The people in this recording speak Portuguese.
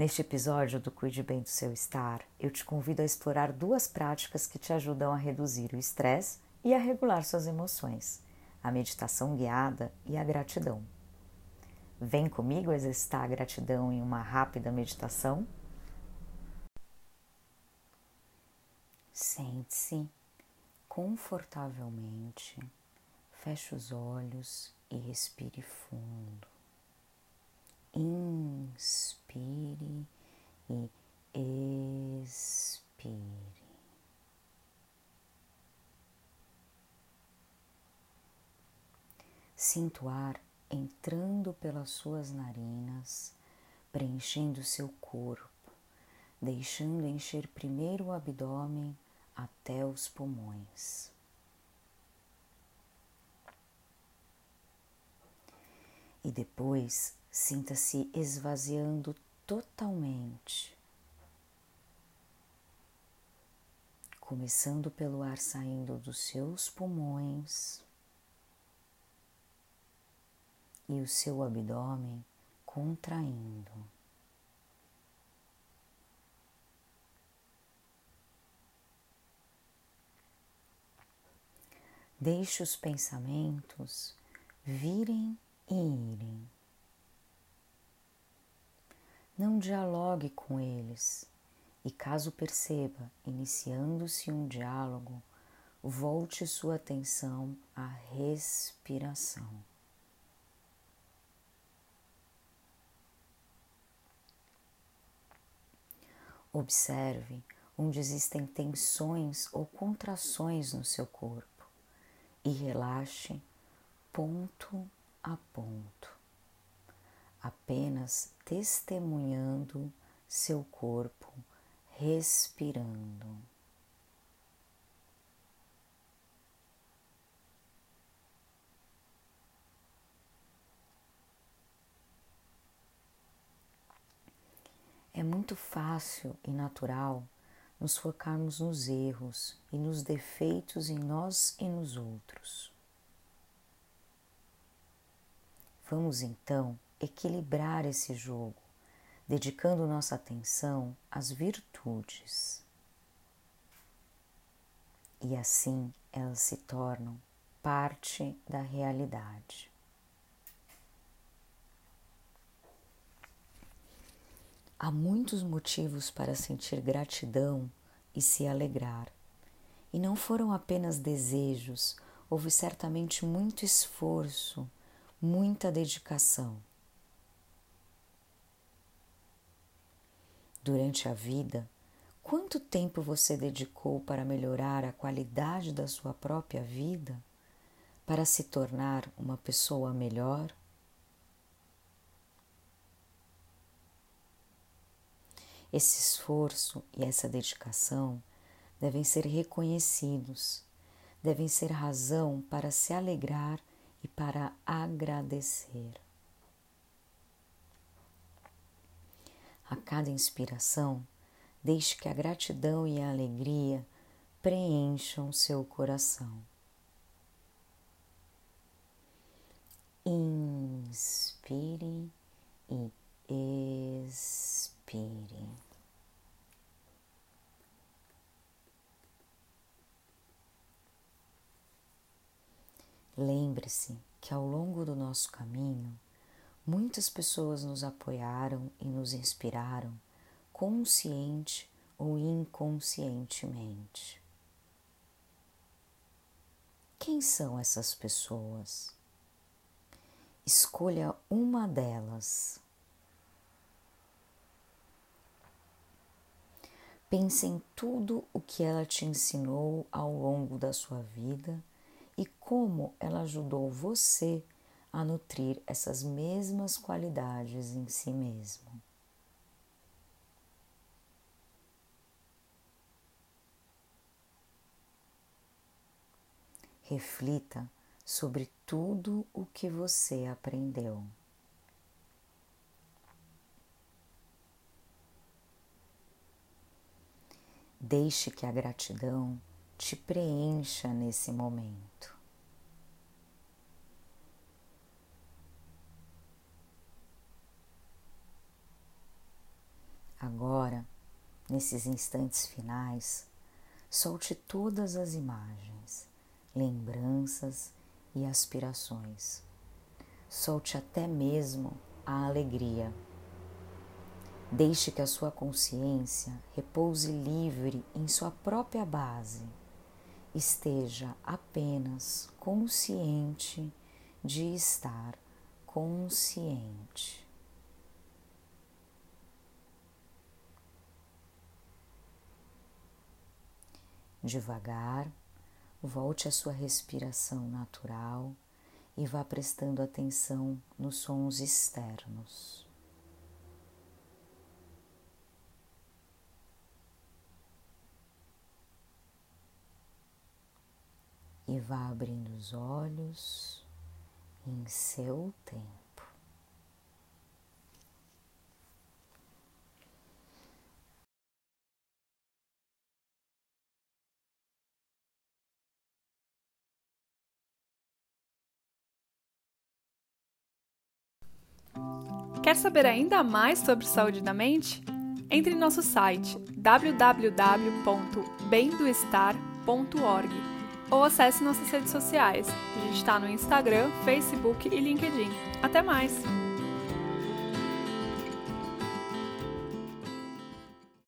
Neste episódio do Cuide Bem do Seu Estar, eu te convido a explorar duas práticas que te ajudam a reduzir o estresse e a regular suas emoções: a meditação guiada e a gratidão. Vem comigo exercitar a gratidão em uma rápida meditação? Sente-se confortavelmente, feche os olhos e respire fundo. Inspire e expire. Sinto ar entrando pelas suas narinas, preenchendo seu corpo, deixando encher primeiro o abdômen até os pulmões. E depois sinta-se esvaziando totalmente, começando pelo ar saindo dos seus pulmões e o seu abdômen contraindo. Deixe os pensamentos virem e irem. Não dialogue com eles e, caso perceba iniciando-se um diálogo, volte sua atenção à respiração. Observe onde existem tensões ou contrações no seu corpo e relaxe ponto a ponto, apenas testemunhando seu corpo respirando. É muito fácil e natural nos focarmos nos erros e nos defeitos em nós e nos outros. Vamos então equilibrar esse jogo, dedicando nossa atenção às virtudes. E assim elas se tornam parte da realidade. Há muitos motivos para sentir gratidão e se alegrar. E não foram apenas desejos, houve certamente muito esforço, muita dedicação. Durante a vida, quanto tempo você dedicou para melhorar a qualidade da sua própria vida, para se tornar uma pessoa melhor? Esse esforço e essa dedicação devem ser reconhecidos, devem ser razão para se alegrar e para agradecer. A cada inspiração, deixe que a gratidão e a alegria preencham seu coração. Inspire e expire. Lembre-se que ao longo do nosso caminho, muitas pessoas nos apoiaram e nos inspiraram, consciente ou inconscientemente. Quem são essas pessoas? Escolha uma delas. Pense em tudo o que ela te ensinou ao longo da sua vida e como ela ajudou você a nutrir essas mesmas qualidades em si mesmo. Reflita sobre tudo o que você aprendeu. Deixe que a gratidão te preencha nesse momento. Agora, nesses instantes finais, solte todas as imagens, lembranças e aspirações. Solte até mesmo a alegria. Deixe que a sua consciência repouse livre em sua própria base. Esteja apenas consciente de estar consciente. Devagar, volte à sua respiração natural e vá prestando atenção nos sons externos. E vá abrindo os olhos em seu tempo. Quer saber ainda mais sobre saúde da mente? Entre em nosso site www.bendoestar.org ou acesse nossas redes sociais. A gente está no Instagram, Facebook e LinkedIn. Até mais!